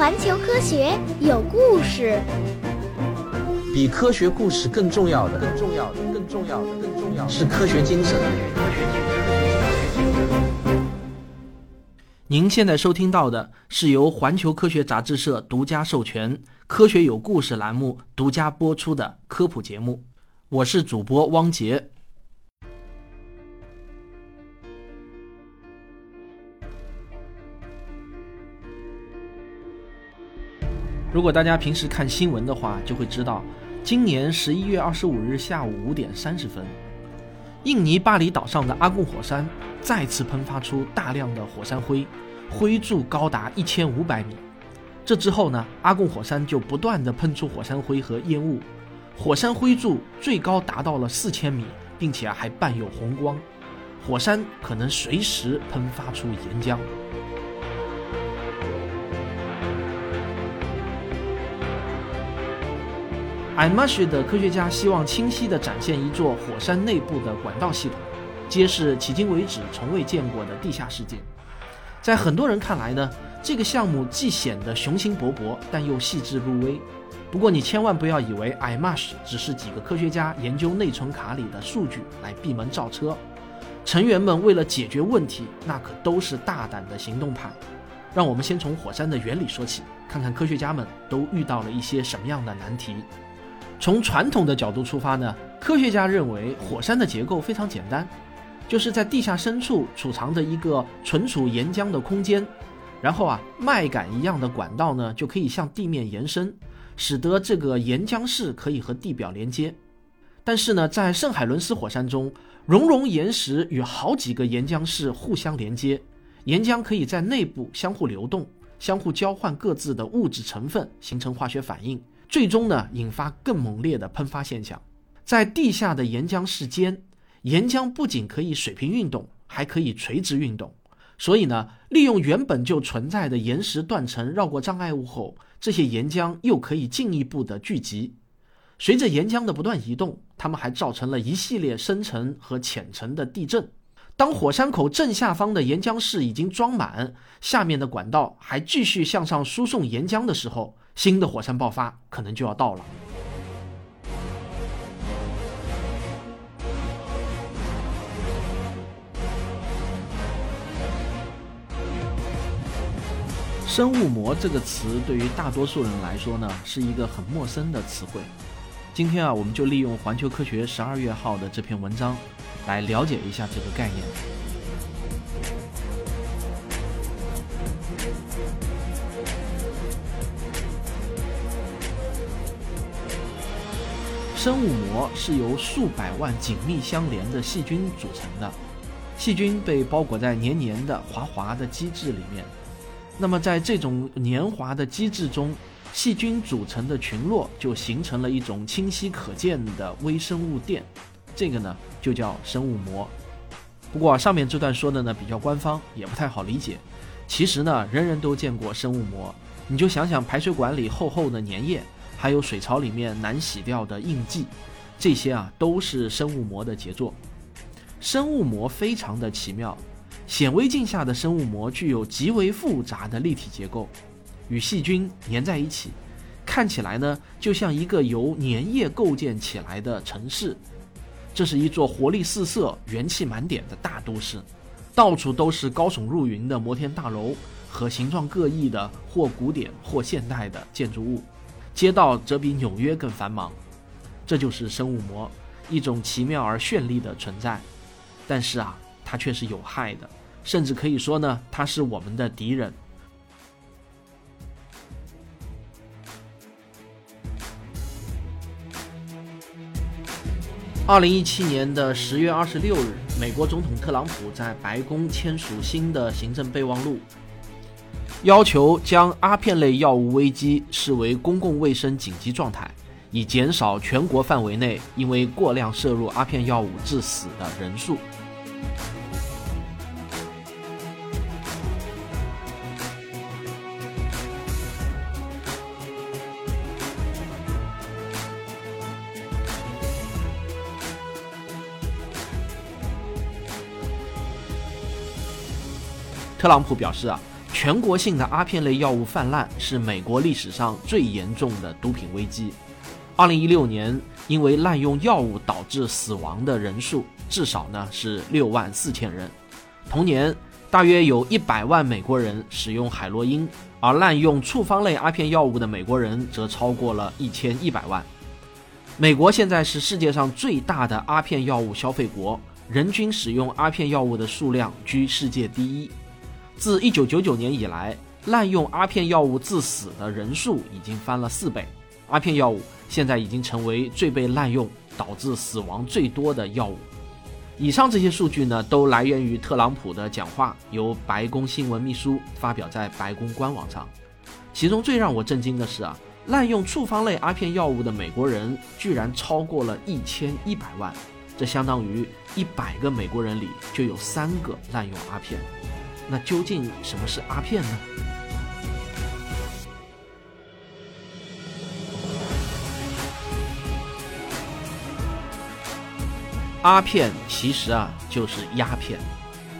环球科学有故事，比科学故事更重要的，更重要的，更重要的，更重要的是科学精神。您现在收听到的是由环球科学杂志社独家授权、《科学有故事》栏目独家播出的科普节目，我是主播汪杰。如果大家平时看新闻的话，就会知道，今年十一月二十五日下午五点三十分，印尼巴厘岛上的阿贡火山再次喷发出大量的火山灰，灰柱高达一千五百米。这之后呢，阿贡火山就不断的喷出火山灰和烟雾，火山灰柱最高达到了四千米，并且还伴有红光，火山可能随时喷发出岩浆。艾玛学的科学家希望清晰地展现一座火山内部的管道系统，揭示迄今为止从未见过的地下世界。在很多人看来呢，这个项目既显得雄心勃勃，但又细致入微。不过你千万不要以为艾玛学只是几个科学家研究内存卡里的数据来闭门造车，成员们为了解决问题，那可都是大胆的行动派。让我们先从火山的原理说起，看看科学家们都遇到了一些什么样的难题。从传统的角度出发呢，科学家认为火山的结构非常简单，就是在地下深处储藏着一个存储岩浆的空间，然后啊，麦秆一样的管道呢就可以向地面延伸，使得这个岩浆室可以和地表连接。但是呢，在圣海伦斯火山中，熔融岩石与好几个岩浆室互相连接，岩浆可以在内部相互流动，相互交换各自的物质成分，形成化学反应。最终呢，引发更猛烈的喷发现象。在地下的岩浆室间，岩浆不仅可以水平运动，还可以垂直运动。所以呢，利用原本就存在的岩石断层绕过障碍物后，这些岩浆又可以进一步的聚集。随着岩浆的不断移动，它们还造成了一系列深层和浅层的地震。当火山口正下方的岩浆室已经装满，下面的管道还继续向上输送岩浆的时候。新的火山爆发可能就要到了。生物膜这个词对于大多数人来说呢，是一个很陌生的词汇。今天啊，我们就利用环球科学十二月号的这篇文章，来了解一下这个概念。生物膜是由数百万紧密相连的细菌组成的，细菌被包裹在黏黏的、滑滑的基质里面。那么，在这种黏滑的基质中，细菌组成的群落就形成了一种清晰可见的微生物链，这个呢就叫生物膜。不过上面这段说的呢比较官方，也不太好理解。其实呢，人人都见过生物膜，你就想想排水管里厚厚的粘液。还有水槽里面难洗掉的印记，这些啊都是生物膜的杰作。生物膜非常的奇妙，显微镜下的生物膜具有极为复杂的立体结构，与细菌粘在一起，看起来呢就像一个由粘液构建起来的城市。这是一座活力四射、元气满点的大都市，到处都是高耸入云的摩天大楼和形状各异的或古典或现代的建筑物。街道则比纽约更繁忙，这就是生物膜，一种奇妙而绚丽的存在。但是啊，它却是有害的，甚至可以说呢，它是我们的敌人。二零一七年的十月二十六日，美国总统特朗普在白宫签署新的行政备忘录。要求将阿片类药物危机视为公共卫生紧急状态，以减少全国范围内因为过量摄入阿片药物致死的人数。特朗普表示啊。全国性的阿片类药物泛滥是美国历史上最严重的毒品危机。二零一六年，因为滥用药物导致死亡的人数至少呢是六万四千人。同年，大约有一百万美国人使用海洛因，而滥用处方类阿片药物的美国人则超过了一千一百万。美国现在是世界上最大的阿片药物消费国，人均使用阿片药物的数量居世界第一。自1999年以来，滥用阿片药物致死的人数已经翻了四倍。阿片药物现在已经成为最被滥用、导致死亡最多的药物。以上这些数据呢，都来源于特朗普的讲话，由白宫新闻秘书发表在白宫官网上。其中最让我震惊的是啊。滥用处方类阿片药物的美国人居然超过了一千一百万，这相当于一百个美国人里就有三个滥用阿片。那究竟什么是阿片呢？阿片其实啊就是鸦片，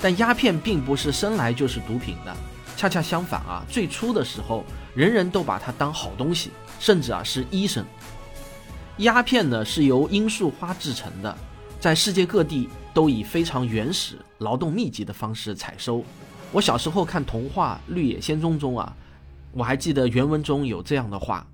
但鸦片并不是生来就是毒品的，恰恰相反啊，最初的时候。人人都把它当好东西，甚至啊是医生。鸦片呢是由罂粟花制成的，在世界各地都以非常原始、劳动密集的方式采收。我小时候看童话《绿野仙踪》中啊，我还记得原文中有这样的话：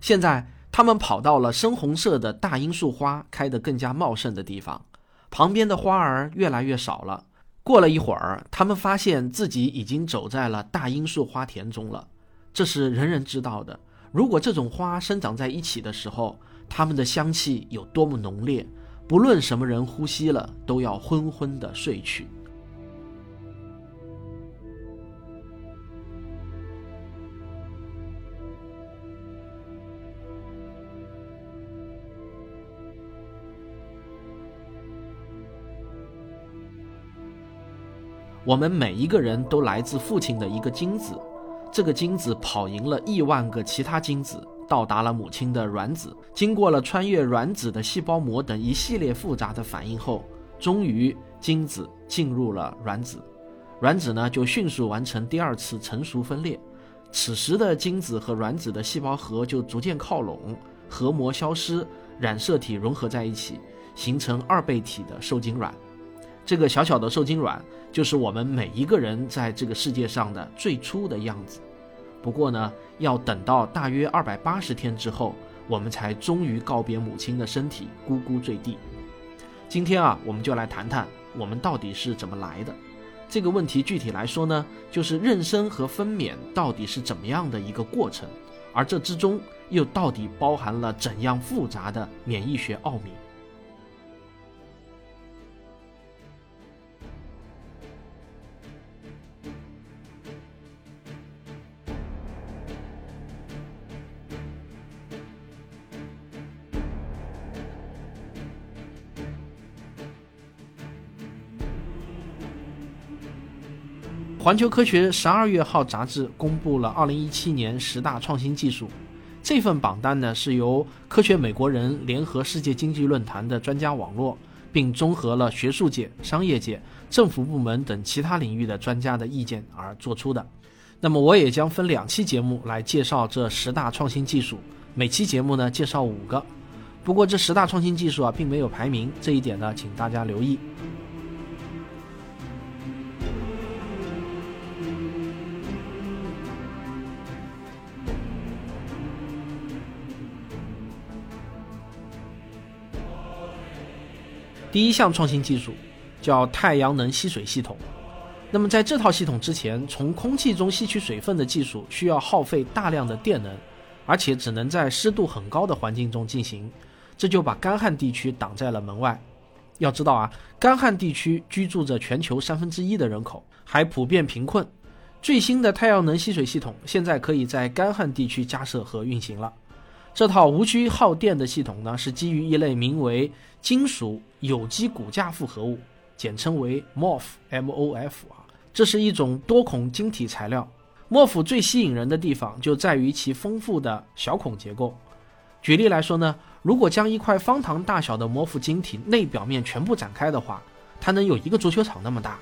现在他们跑到了深红色的大罂粟花开得更加茂盛的地方，旁边的花儿越来越少了。过了一会儿，他们发现自己已经走在了大罂粟花田中了。这是人人知道的。如果这种花生长在一起的时候，它们的香气有多么浓烈，不论什么人呼吸了，都要昏昏的睡去。我们每一个人都来自父亲的一个精子。这个精子跑赢了亿万个其他精子，到达了母亲的卵子，经过了穿越卵子的细胞膜等一系列复杂的反应后，终于精子进入了卵子，卵子呢就迅速完成第二次成熟分裂。此时的精子和卵子的细胞核就逐渐靠拢，核膜消失，染色体融合在一起，形成二倍体的受精卵。这个小小的受精卵，就是我们每一个人在这个世界上的最初的样子。不过呢，要等到大约二百八十天之后，我们才终于告别母亲的身体，咕咕坠地。今天啊，我们就来谈谈我们到底是怎么来的。这个问题具体来说呢，就是妊娠和分娩到底是怎么样的一个过程，而这之中又到底包含了怎样复杂的免疫学奥秘？环球科学十二月号杂志公布了二零一七年十大创新技术。这份榜单呢是由科学美国人联合世界经济论坛的专家网络，并综合了学术界、商业界、政府部门等其他领域的专家的意见而做出的。那么我也将分两期节目来介绍这十大创新技术，每期节目呢介绍五个。不过这十大创新技术啊并没有排名，这一点呢请大家留意。第一项创新技术叫太阳能吸水系统。那么在这套系统之前，从空气中吸取水分的技术需要耗费大量的电能，而且只能在湿度很高的环境中进行，这就把干旱地区挡在了门外。要知道啊，干旱地区居住着全球三分之一的人口，还普遍贫困。最新的太阳能吸水系统现在可以在干旱地区加设和运行了。这套无需耗电的系统呢，是基于一类名为金属有机骨架复合物，简称为 MOF（M-O-F） 啊。这是一种多孔晶体材料。MOF 最吸引人的地方就在于其丰富的小孔结构。举例来说呢，如果将一块方糖大小的 MOF 晶体内表面全部展开的话，它能有一个足球场那么大。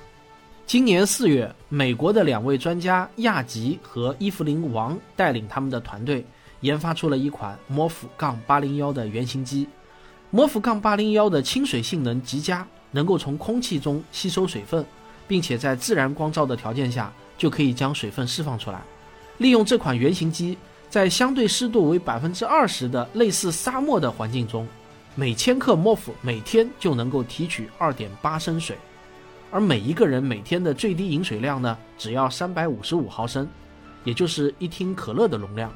今年四月，美国的两位专家亚吉和伊芙琳·王带领他们的团队研发出了一款摩夫杠八零幺的原型机。摩夫杠八零幺的亲水性能极佳，能够从空气中吸收水分，并且在自然光照的条件下就可以将水分释放出来。利用这款原型机，在相对湿度为百分之二十的类似沙漠的环境中，每千克摩夫每天就能够提取二点八升水。而每一个人每天的最低饮水量呢，只要三百五十五毫升，也就是一听可乐的容量。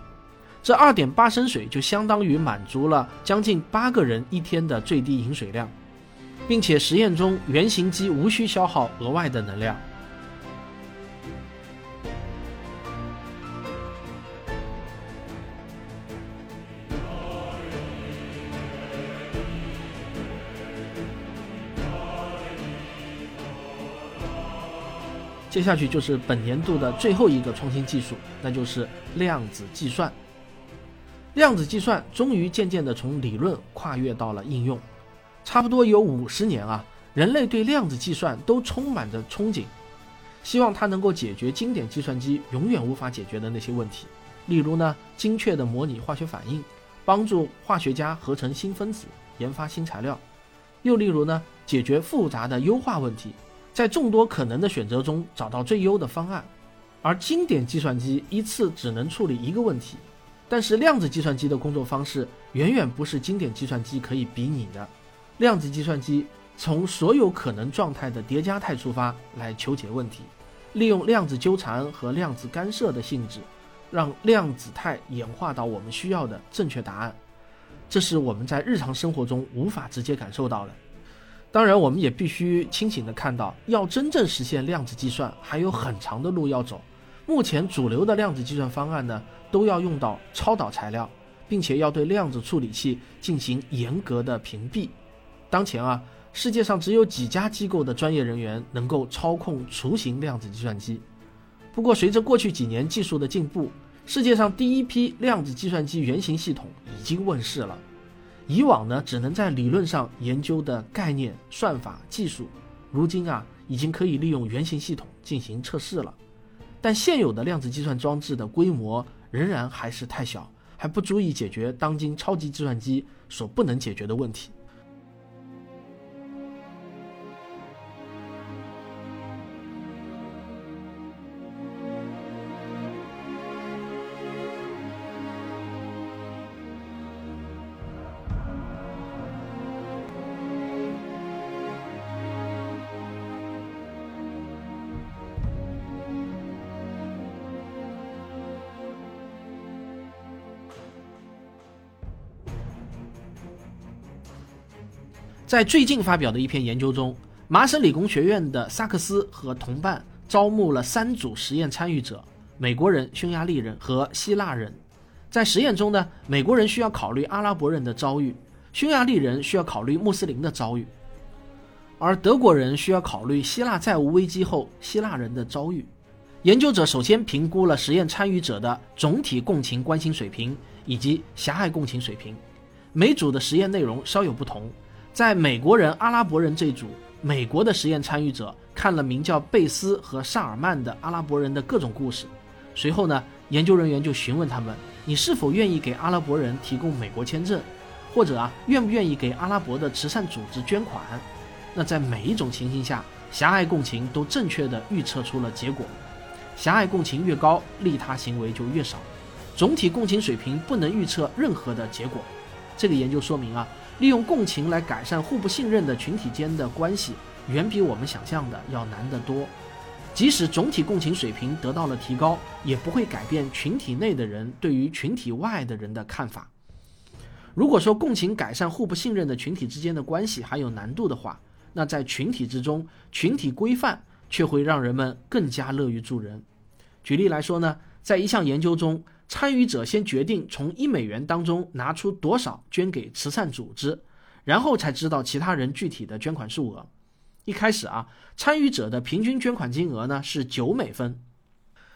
这二点八升水就相当于满足了将近八个人一天的最低饮水量，并且实验中原型机无需消耗额外的能量。接下去就是本年度的最后一个创新技术，那就是量子计算。量子计算终于渐渐地从理论跨越到了应用，差不多有五十年啊，人类对量子计算都充满着憧憬，希望它能够解决经典计算机永远无法解决的那些问题，例如呢，精确的模拟化学反应，帮助化学家合成新分子、研发新材料；又例如呢，解决复杂的优化问题。在众多可能的选择中找到最优的方案，而经典计算机一次只能处理一个问题，但是量子计算机的工作方式远远不是经典计算机可以比拟的。量子计算机从所有可能状态的叠加态出发来求解问题，利用量子纠缠和量子干涉的性质，让量子态演化到我们需要的正确答案。这是我们在日常生活中无法直接感受到的。当然，我们也必须清醒地看到，要真正实现量子计算，还有很长的路要走。目前主流的量子计算方案呢，都要用到超导材料，并且要对量子处理器进行严格的屏蔽。当前啊，世界上只有几家机构的专业人员能够操控雏形量子计算机。不过，随着过去几年技术的进步，世界上第一批量子计算机原型系统已经问世了。以往呢，只能在理论上研究的概念、算法、技术，如今啊，已经可以利用原型系统进行测试了。但现有的量子计算装置的规模仍然还是太小，还不足以解决当今超级计算机所不能解决的问题。在最近发表的一篇研究中，麻省理工学院的萨克斯和同伴招募了三组实验参与者：美国人、匈牙利人和希腊人。在实验中呢，美国人需要考虑阿拉伯人的遭遇，匈牙利人需要考虑穆斯林的遭遇，而德国人需要考虑希腊债务危机后希腊人的遭遇。研究者首先评估了实验参与者的总体共情关心水平以及狭隘共情水平，每组的实验内容稍有不同。在美国人、阿拉伯人这组，美国的实验参与者看了名叫贝斯和萨尔曼的阿拉伯人的各种故事。随后呢，研究人员就询问他们：“你是否愿意给阿拉伯人提供美国签证，或者啊，愿不愿意给阿拉伯的慈善组织捐款？”那在每一种情形下，狭隘共情都正确的预测出了结果。狭隘共情越高，利他行为就越少。总体共情水平不能预测任何的结果。这个研究说明啊。利用共情来改善互不信任的群体间的关系，远比我们想象的要难得多。即使总体共情水平得到了提高，也不会改变群体内的人对于群体外的人的看法。如果说共情改善互不信任的群体之间的关系还有难度的话，那在群体之中，群体规范却会让人们更加乐于助人。举例来说呢，在一项研究中。参与者先决定从一美元当中拿出多少捐给慈善组织，然后才知道其他人具体的捐款数额。一开始啊，参与者的平均捐款金额呢是九美分，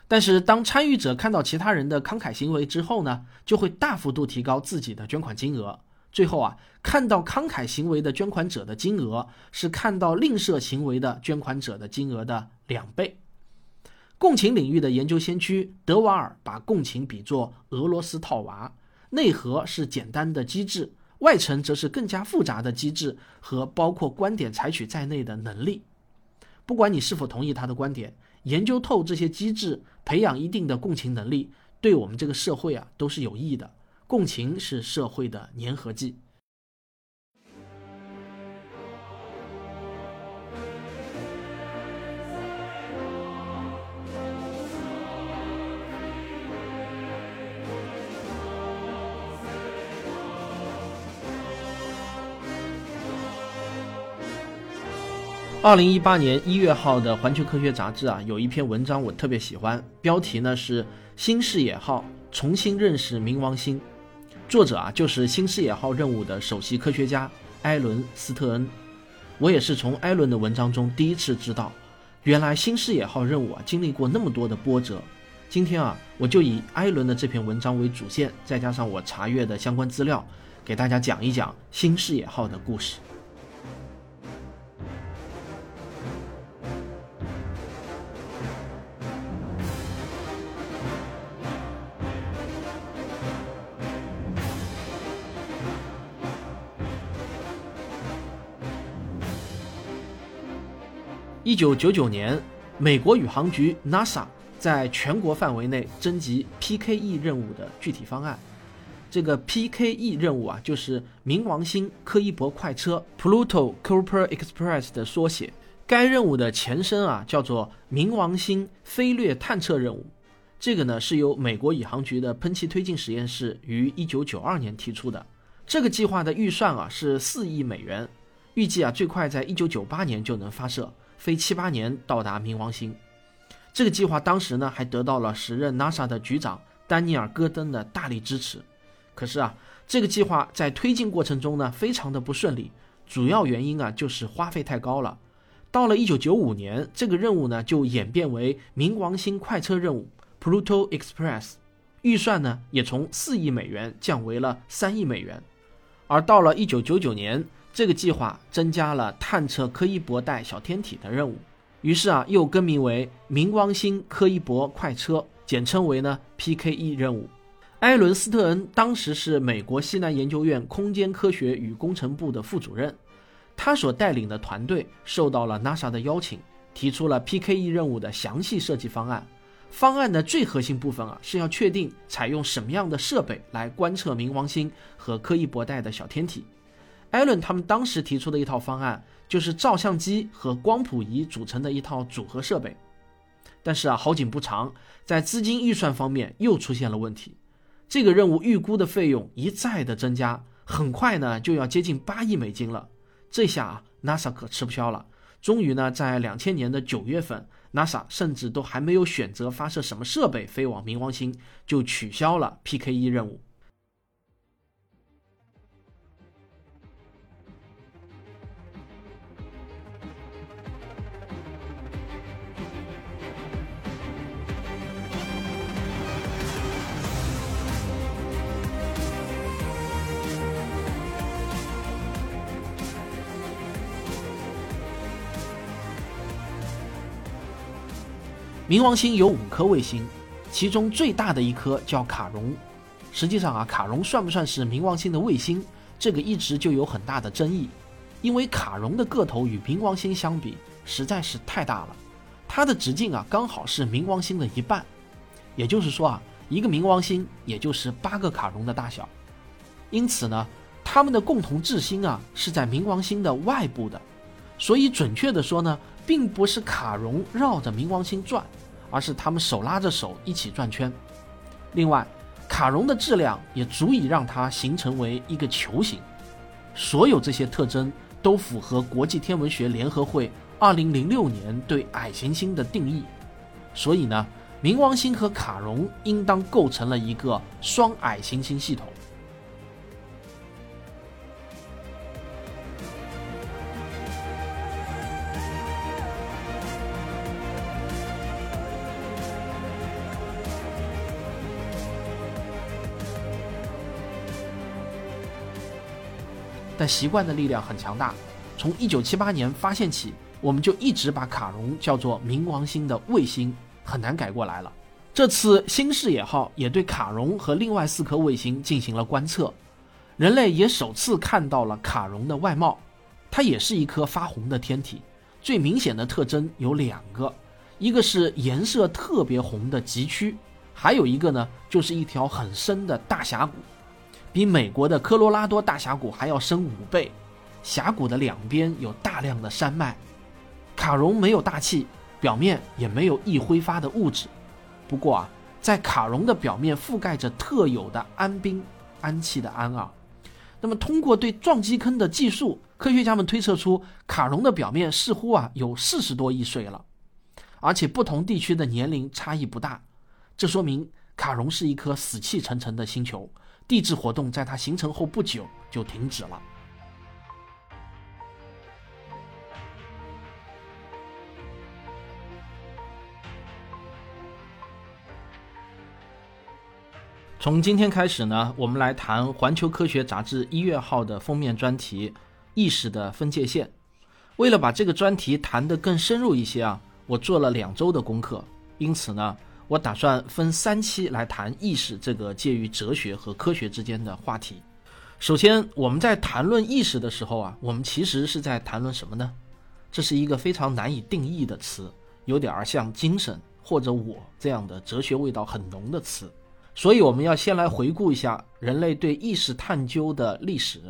但是当参与者看到其他人的慷慨行为之后呢，就会大幅度提高自己的捐款金额。最后啊，看到慷慨行为的捐款者的金额是看到吝啬行为的捐款者的金额的两倍。共情领域的研究先驱德瓦尔把共情比作俄罗斯套娃，内核是简单的机制，外层则是更加复杂的机制和包括观点采取在内的能力。不管你是否同意他的观点，研究透这些机制，培养一定的共情能力，对我们这个社会啊都是有益的。共情是社会的粘合剂。二零一八年一月号的《环球科学》杂志啊，有一篇文章我特别喜欢，标题呢是《新视野号重新认识冥王星》，作者啊就是新视野号任务的首席科学家艾伦·斯特恩。我也是从艾伦的文章中第一次知道，原来新视野号任务啊经历过那么多的波折。今天啊，我就以艾伦的这篇文章为主线，再加上我查阅的相关资料，给大家讲一讲新视野号的故事。一九九九年，美国宇航局 NASA 在全国范围内征集 PKE 任务的具体方案。这个 PKE 任务啊，就是冥王星柯伊伯快车 （Pluto Kuiper Express） 的缩写。该任务的前身啊，叫做冥王星飞掠探测任务。这个呢，是由美国宇航局的喷气推进实验室于一九九二年提出的。这个计划的预算啊是四亿美元，预计啊最快在一九九八年就能发射。飞七八年到达冥王星，这个计划当时呢还得到了时任 NASA 的局长丹尼尔·戈登的大力支持。可是啊，这个计划在推进过程中呢非常的不顺利，主要原因啊就是花费太高了。到了1995年，这个任务呢就演变为冥王星快车任务 （Pluto Express），预算呢也从四亿美元降为了三亿美元。而到了1999年，这个计划增加了探测柯伊伯带小天体的任务，于是啊，又更名为冥王星柯伊伯快车，简称为呢 PKE 任务。艾伦斯特恩当时是美国西南研究院空间科学与工程部的副主任，他所带领的团队受到了 NASA 的邀请，提出了 PKE 任务的详细设计方案。方案的最核心部分啊，是要确定采用什么样的设备来观测冥王星和柯伊伯带的小天体。艾伦他们当时提出的一套方案，就是照相机和光谱仪组成的一套组合设备。但是啊，好景不长，在资金预算方面又出现了问题。这个任务预估的费用一再的增加，很快呢就要接近八亿美金了。这下啊，NASA 可吃不消了。终于呢，在两千年的九月份，NASA 甚至都还没有选择发射什么设备飞往冥王星，就取消了 PKE 任务。冥王星有五颗卫星，其中最大的一颗叫卡戎。实际上啊，卡戎算不算是冥王星的卫星，这个一直就有很大的争议。因为卡戎的个头与冥王星相比实在是太大了，它的直径啊刚好是冥王星的一半，也就是说啊，一个冥王星也就是八个卡戎的大小。因此呢，它们的共同质心啊是在冥王星的外部的，所以准确的说呢，并不是卡戎绕着冥王星转。而是他们手拉着手一起转圈。另外，卡戎的质量也足以让它形成为一个球形。所有这些特征都符合国际天文学联合会2006年对矮行星的定义。所以呢，冥王星和卡戎应当构成了一个双矮行星系统。但习惯的力量很强大。从1978年发现起，我们就一直把卡戎叫做冥王星的卫星，很难改过来了。这次新视野号也对卡戎和另外四颗卫星进行了观测，人类也首次看到了卡戎的外貌，它也是一颗发红的天体，最明显的特征有两个，一个是颜色特别红的极区，还有一个呢就是一条很深的大峡谷，比美国的科罗拉多大峡谷还要深五倍，峡谷的两边有大量的山脉。卡戎没有大气，表面也没有易挥发的物质。不过啊，在卡戎的表面覆盖着特有的氨冰，氨气的氨啊。那么通过对撞击坑的计数，科学家们推测出卡戎的表面似乎啊有四十多亿岁了，而且不同地区的年龄差异不大。这说明卡戎是一颗死气沉沉的星球，地质活动在它形成后不久就停止了。从今天开始呢，我们来谈《环球科学》杂志一月号的封面专题“意识的分界线”。为了把这个专题谈得更深入一些啊，我做了两周的功课。因此呢，我打算分三期来谈意识这个介于哲学和科学之间的话题。首先，我们在谈论意识的时候啊，我们其实是在谈论什么呢？这是一个非常难以定义的词，有点儿像精神或者我这样的哲学味道很浓的词。所以，我们要先来回顾一下人类对意识探究的历史。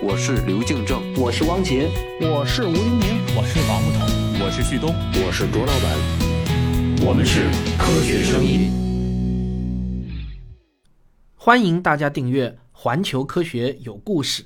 我是刘敬正，我是汪杰，我是吴黎明，我是王木头，我是旭东，我是卓老板，我们是科学声音。欢迎大家订阅《环球科学有故事》。